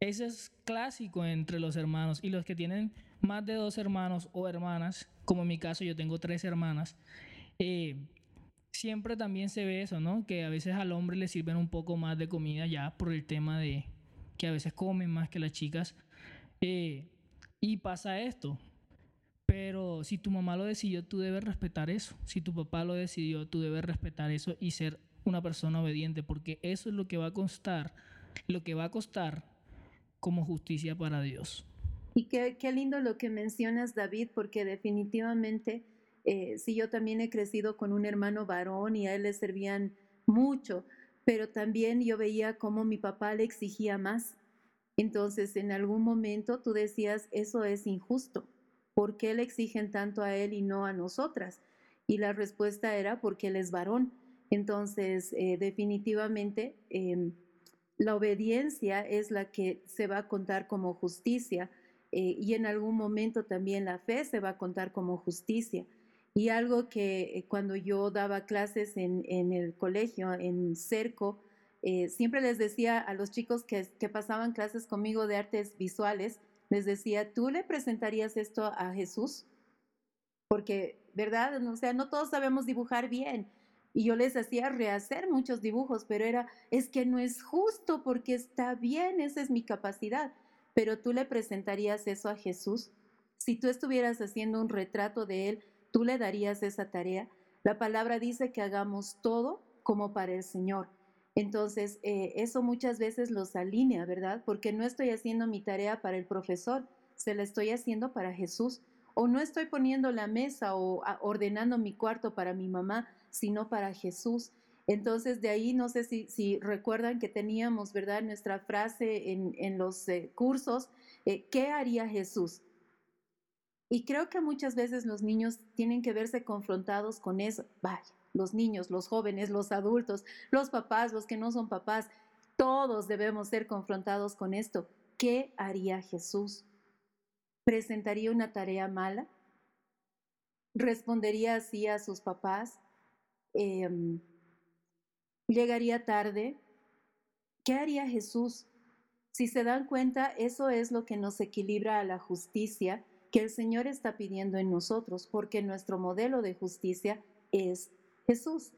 Eso es clásico entre los hermanos. Y los que tienen más de dos hermanos o hermanas, como en mi caso yo tengo tres hermanas, eh, siempre también se ve eso, ¿no? Que a veces al hombre le sirven un poco más de comida ya por el tema de que a veces comen más que las chicas. Eh, y pasa esto. Pero si tu mamá lo decidió, tú debes respetar eso. Si tu papá lo decidió, tú debes respetar eso y ser una persona obediente, porque eso es lo que va a costar, lo que va a costar como justicia para Dios. Y qué, qué lindo lo que mencionas, David, porque definitivamente, eh, si yo también he crecido con un hermano varón y a él le servían mucho, pero también yo veía cómo mi papá le exigía más. Entonces, en algún momento tú decías, eso es injusto. ¿Por qué le exigen tanto a él y no a nosotras? Y la respuesta era porque él es varón. Entonces, eh, definitivamente, em, la obediencia es la que se va a contar como justicia eh, y en algún momento también la fe se va a contar como justicia. Y algo que eh, cuando yo daba clases en, el colegio, en Cerco, siempre les decía a los chicos que pasaban clases conmigo de artes visuales, les decía, ¿tú le presentarías esto a Jesús? Porque, ¿verdad? O sea, no todos sabemos dibujar bien y yo les hacía rehacer muchos dibujos, pero era, es que no es justo porque está bien, esa es mi capacidad. Pero tú le presentarías eso a Jesús. Si tú estuvieras haciendo un retrato de Él, tú le darías esa tarea. La palabra dice que hagamos todo como para el Señor. Entonces, eh, eso muchas veces los alinea, ¿verdad? Porque no estoy haciendo mi tarea para el profesor, se la estoy haciendo para Jesús. O no estoy poniendo la mesa o ordenando mi cuarto para mi mamá, sino para Jesús. Entonces, de ahí no sé si, recuerdan que teníamos, ¿verdad? Nuestra frase en, los eh, cursos, eh, ¿qué haría Jesús? Y creo que muchas veces los niños tienen que verse confrontados con eso. Vaya, los niños, los jóvenes, los adultos, los papás, los que no son papás, todos debemos ser confrontados con esto. ¿Qué haría Jesús? ¿Presentaría una tarea mala? ¿Respondería así a sus papás? Em, llegaría tarde. ¿Qué haría Jesús? Si se dan cuenta, eso es lo que nos equilibra a la justicia que el Señor está pidiendo en nosotros, porque nuestro modelo de justicia es Jesús.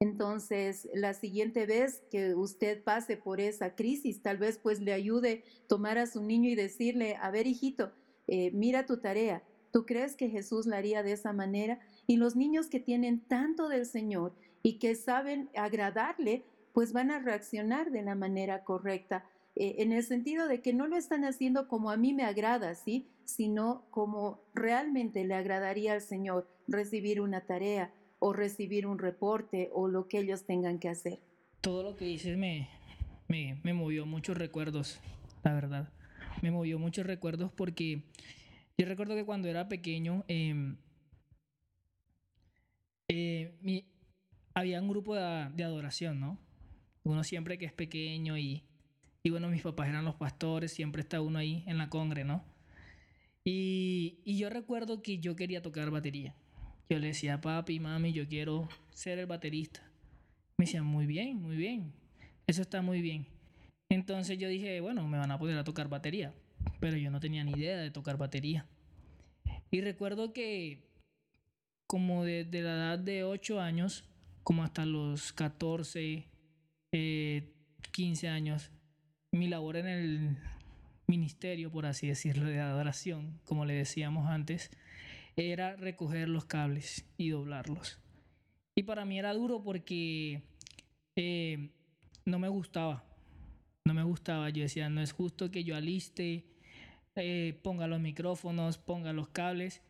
Entonces, la siguiente vez que usted pase por esa crisis, tal vez pues le ayude tomar a su niño y decirle, a ver hijito, eh, mira tu tarea. ¿Tú crees que Jesús la haría de esa manera? Y los niños que tienen tanto del Señor y que saben agradarle, pues van a reaccionar de la manera correcta, eh, en el sentido de que no lo están haciendo como a mí me agrada, ¿sí? Sino como realmente le agradaría al Señor recibir una tarea o recibir un reporte o lo que ellos tengan que hacer. Todo lo que dices me, me, me movió muchos recuerdos, la verdad. Me movió muchos recuerdos porque yo recuerdo que cuando era pequeño, em, eh, mi, había un grupo de, adoración, ¿no? Uno siempre que es pequeño y, y, bueno, mis papás eran los pastores, siempre está uno ahí en la congre, ¿no? Y, y yo recuerdo que yo quería tocar batería. Yo le decía, papi, mami, yo quiero ser el baterista. Me decían, muy bien, muy bien, eso está muy bien. Entonces yo dije, bueno, me van a poder a tocar batería, pero yo no tenía ni idea de tocar batería. Y recuerdo que como desde la edad de 8 años, como hasta los 14, 15 eh, años, mi labor en el ministerio, por así decirlo, de adoración, como le decíamos antes, era recoger los cables y doblarlos. Y para mí era duro porque eh, no me gustaba. No me gustaba. Yo decía, no es justo que yo aliste, eh, ponga los micrófonos, ponga los cables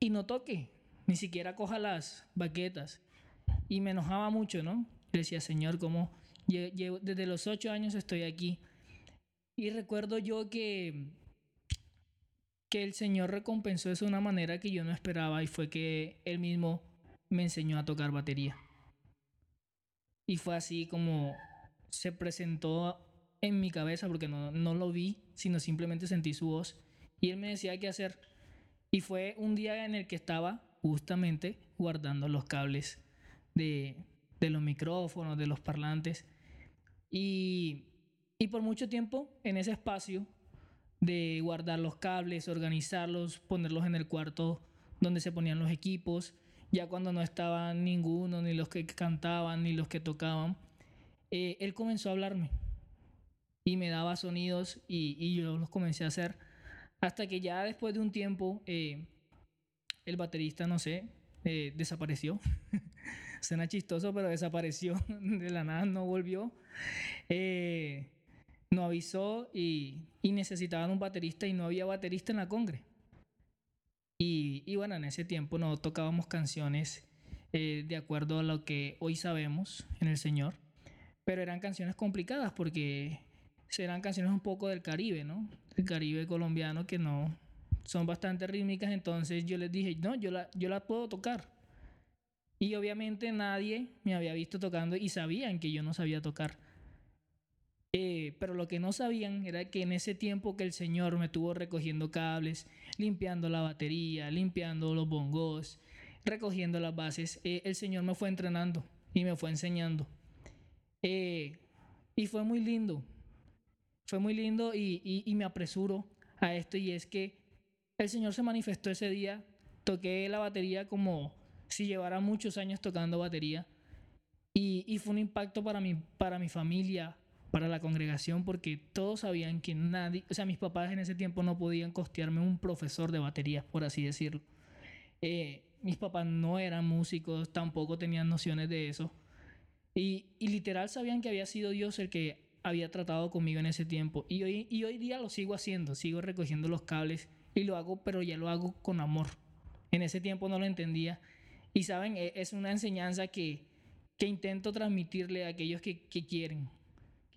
y no toque, ni siquiera coja las baquetas. y me enojaba mucho, ¿no? Decía, Señor. Llevo, desde los ocho años estoy aquí. Y recuerdo yo que, que el Señor recompensó eso de una manera que yo no esperaba y fue que Él mismo me enseñó a tocar batería. Y fue así como se presentó en mi cabeza, porque no, no lo vi, sino simplemente sentí su voz. Y Él me decía qué hacer. Y fue un día en el que estaba justamente guardando los cables de, de los micrófonos, de los parlantes. Y, y por mucho tiempo en ese espacio de guardar los cables, organizarlos, ponerlos en el cuarto donde se ponían los equipos, ya cuando no estaba ninguno, ni los que cantaban, ni los que tocaban, eh, él comenzó a hablarme y me daba sonidos y, y, yo los comencé a hacer hasta que ya después de un tiempo eh, el baterista, no sé, eh, desapareció. Suena chistoso, pero desapareció de la nada, no volvió. Eh, no avisó y, y, necesitaban un baterista y no había baterista en la congre. Y, y bueno, en ese tiempo no tocábamos canciones eh, de acuerdo a lo que hoy sabemos en el Señor, pero eran canciones complicadas porque eran canciones un poco del Caribe, ¿no? El Caribe colombiano que no son bastante rítmicas, entonces yo les dije, no, yo la, yo la puedo tocar. Y obviamente nadie me había visto tocando y sabían que yo no sabía tocar. Eh, pero lo que no sabían era que en ese tiempo que el Señor me tuvo recogiendo cables, limpiando la batería, limpiando los bongos, recogiendo las bases, eh, el Señor me fue entrenando y me fue enseñando. Eh, y fue muy lindo, fue muy lindo y, y, y me apresuro a esto y es que el Señor se manifestó ese día, toqué la batería como si llevara muchos años tocando batería y, y fue un impacto para mi, para mi familia, para la congregación porque todos sabían que nadie, o sea, mis papás en ese tiempo no podían costearme un profesor de batería, por así decirlo. Eh, mis papás no eran músicos, tampoco tenían nociones de eso. Y, y, literal sabían que había sido Dios el que había tratado conmigo en ese tiempo. Y hoy, y hoy día lo sigo haciendo, sigo recogiendo los cables y lo hago, pero ya lo hago con amor. En ese tiempo no lo entendía. Y saben, e, es una enseñanza que, que intento transmitirle a aquellos que, que quieren,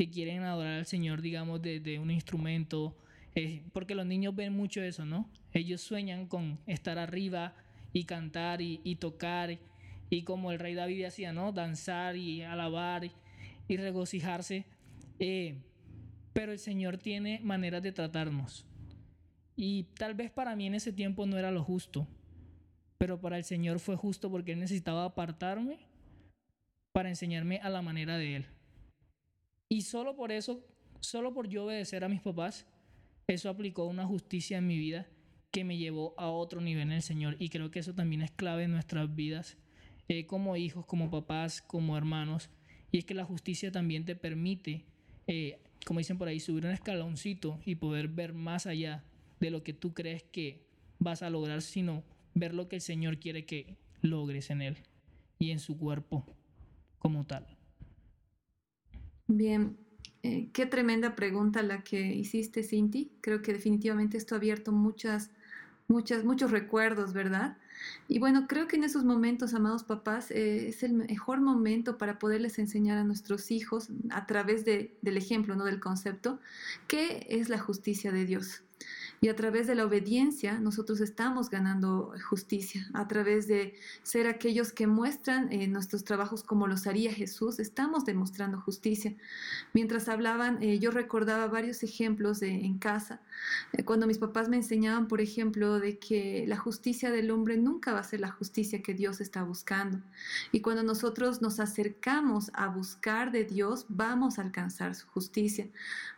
que quieren adorar al Señor, digamos, desde de un instrumento, eh, porque los niños ven mucho eso, ¿no? Ellos sueñan con estar arriba y cantar y, y, tocar, y como el rey David hacía, ¿no? Danzar y alabar y, regocijarse. Eh, pero el Señor tiene maneras de tratarnos. Y tal vez para mí en ese tiempo no era lo justo, pero para el Señor fue justo porque Él necesitaba apartarme para enseñarme a la manera de Él. Y solo por eso, solo por yo obedecer a mis papás, eso aplicó una justicia en mi vida que me llevó a otro nivel en el Señor. Y creo que eso también es clave en nuestras vidas, eh, como hijos, como papás, como hermanos. Y es que la justicia también te permite, eh, como dicen por ahí, subir un escaloncito y poder ver más allá de lo que tú crees que vas a lograr, sino ver lo que el Señor quiere que logres en Él y en su cuerpo como tal. Bien, eh, qué tremenda pregunta la que hiciste, Cinti. Creo que definitivamente esto ha abierto muchas, muchas, muchos recuerdos, ¿verdad? Y bueno, creo que en esos momentos, amados papás, eh, es el mejor momento para poderles enseñar a nuestros hijos a través de, del ejemplo, no del concepto, qué es la justicia de Dios. Y a través de la obediencia nosotros estamos ganando justicia. A través de ser aquellos que muestran eh, nuestros trabajos como los haría Jesús, estamos demostrando justicia. Mientras hablaban, eh, yo recordaba varios ejemplos de, en casa. Eh, cuando mis papás me enseñaban, por ejemplo, de que la justicia del hombre nunca va a ser la justicia que Dios está buscando. Y cuando nosotros nos acercamos a buscar de Dios, vamos a alcanzar su justicia.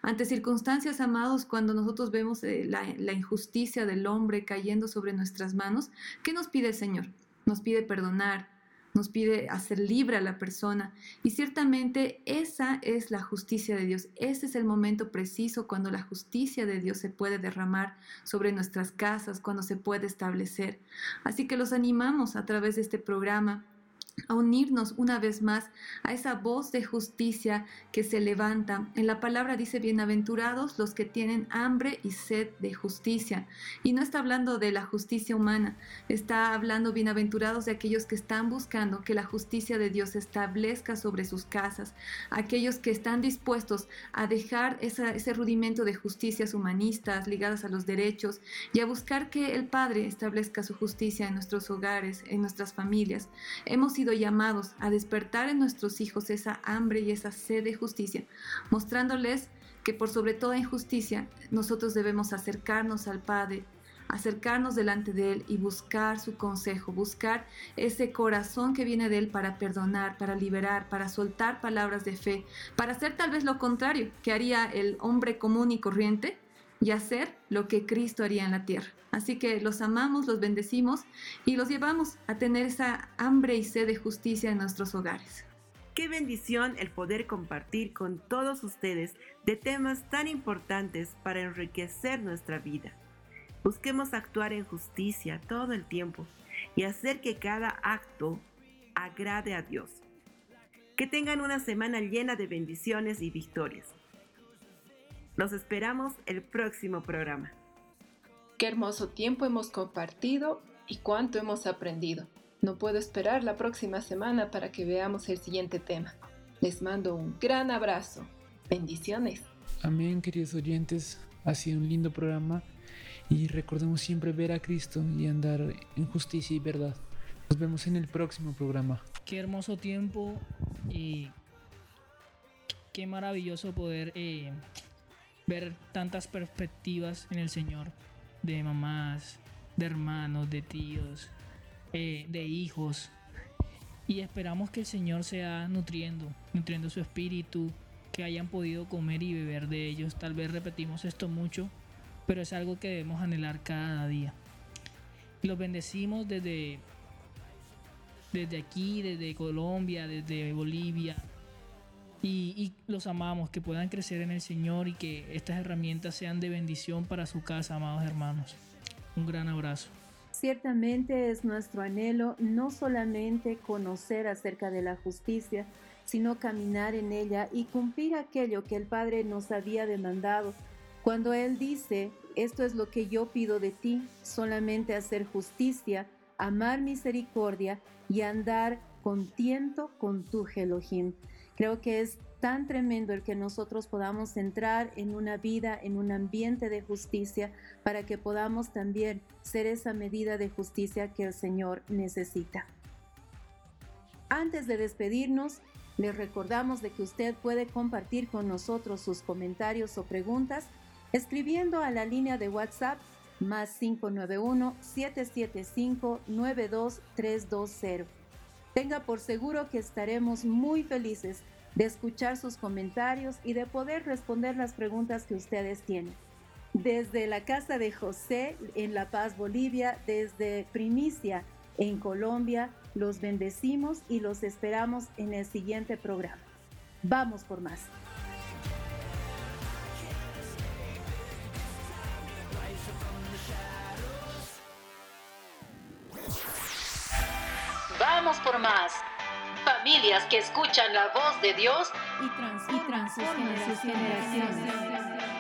Ante circunstancias, amados, cuando nosotros vemos la la injusticia del hombre cayendo sobre nuestras manos, ¿qué nos pide el Señor? Nos pide perdonar, nos pide hacer libre a la persona. Y ciertamente esa es la justicia de Dios. Ese es el momento preciso cuando la justicia de Dios se puede derramar sobre nuestras casas, cuando se puede establecer. Así que los animamos a través de este programa a unirnos una vez más a esa voz de justicia que se levanta. En la palabra dice, bienaventurados los que tienen hambre y sed de justicia. Y no está hablando de la justicia humana, está hablando bienaventurados de aquellos que están buscando que la justicia de Dios establezca sobre sus casas, aquellos que están dispuestos a dejar ese rudimento de justicias humanistas ligadas a los derechos y a buscar que el Padre establezca su justicia en nuestros hogares, en nuestras familias. Hemos llamados a despertar en nuestros hijos esa hambre y esa sed de justicia, mostrándoles que por sobre toda injusticia nosotros debemos acercarnos al Padre, acercarnos delante de Él y buscar su consejo, buscar ese corazón que viene de Él para perdonar, para liberar, para soltar palabras de fe, para hacer tal vez lo contrario que haría el hombre común y corriente y hacer lo que Cristo haría en la tierra. Así que los amamos, los bendecimos y los llevamos a tener esa hambre y sed de justicia en nuestros hogares. Qué bendición el poder compartir con todos ustedes de temas tan importantes para enriquecer nuestra vida. Busquemos actuar en justicia todo el tiempo y hacer que cada acto agrade a Dios. Que tengan una semana llena de bendiciones y victorias. Los esperamos el próximo programa. Qué hermoso tiempo hemos compartido y cuánto hemos aprendido. No puedo esperar la próxima semana para que veamos el siguiente tema. Les mando un gran abrazo. Bendiciones. Amén, queridos oyentes. Ha sido un lindo programa y recordemos siempre ver a Cristo y andar en justicia y verdad. Nos vemos en el próximo programa. Qué hermoso tiempo y qué maravilloso poder eh, ver tantas perspectivas en el Señor de mamás, de hermanos, de tíos, eh, de hijos. Y esperamos que el Señor sea nutriendo, nutriendo su espíritu, que hayan podido comer y beber de ellos. Tal vez repetimos esto mucho, pero es algo que debemos anhelar cada día. Los bendecimos desde, desde aquí, desde Colombia, desde Bolivia. Y, los amamos, que puedan crecer en el Señor y que estas herramientas sean de bendición para su casa, amados hermanos. Un gran abrazo. Ciertamente es nuestro anhelo no solamente conocer acerca de la justicia, sino caminar en ella y cumplir aquello que el Padre nos había demandado. Cuando Él dice, esto es lo que yo pido de ti, solamente hacer justicia, amar misericordia y andar contento con tu Elohim. Creo que es tan tremendo el que nosotros podamos entrar en una vida, en un ambiente de justicia, para que podamos también ser esa medida de justicia que el Señor necesita. Antes de despedirnos, les recordamos de que usted puede compartir con nosotros sus comentarios o preguntas escribiendo a la línea de WhatsApp más 591-775-92320. Tenga por seguro que estaremos muy felices de escuchar sus comentarios y de poder responder las preguntas que ustedes tienen. Desde la casa de José en La Paz, Bolivia, desde Primicia en Colombia, los bendecimos y los esperamos en el siguiente programa. Vamos por más. Familias que escuchan la voz de Dios y transforman, sus generaciones.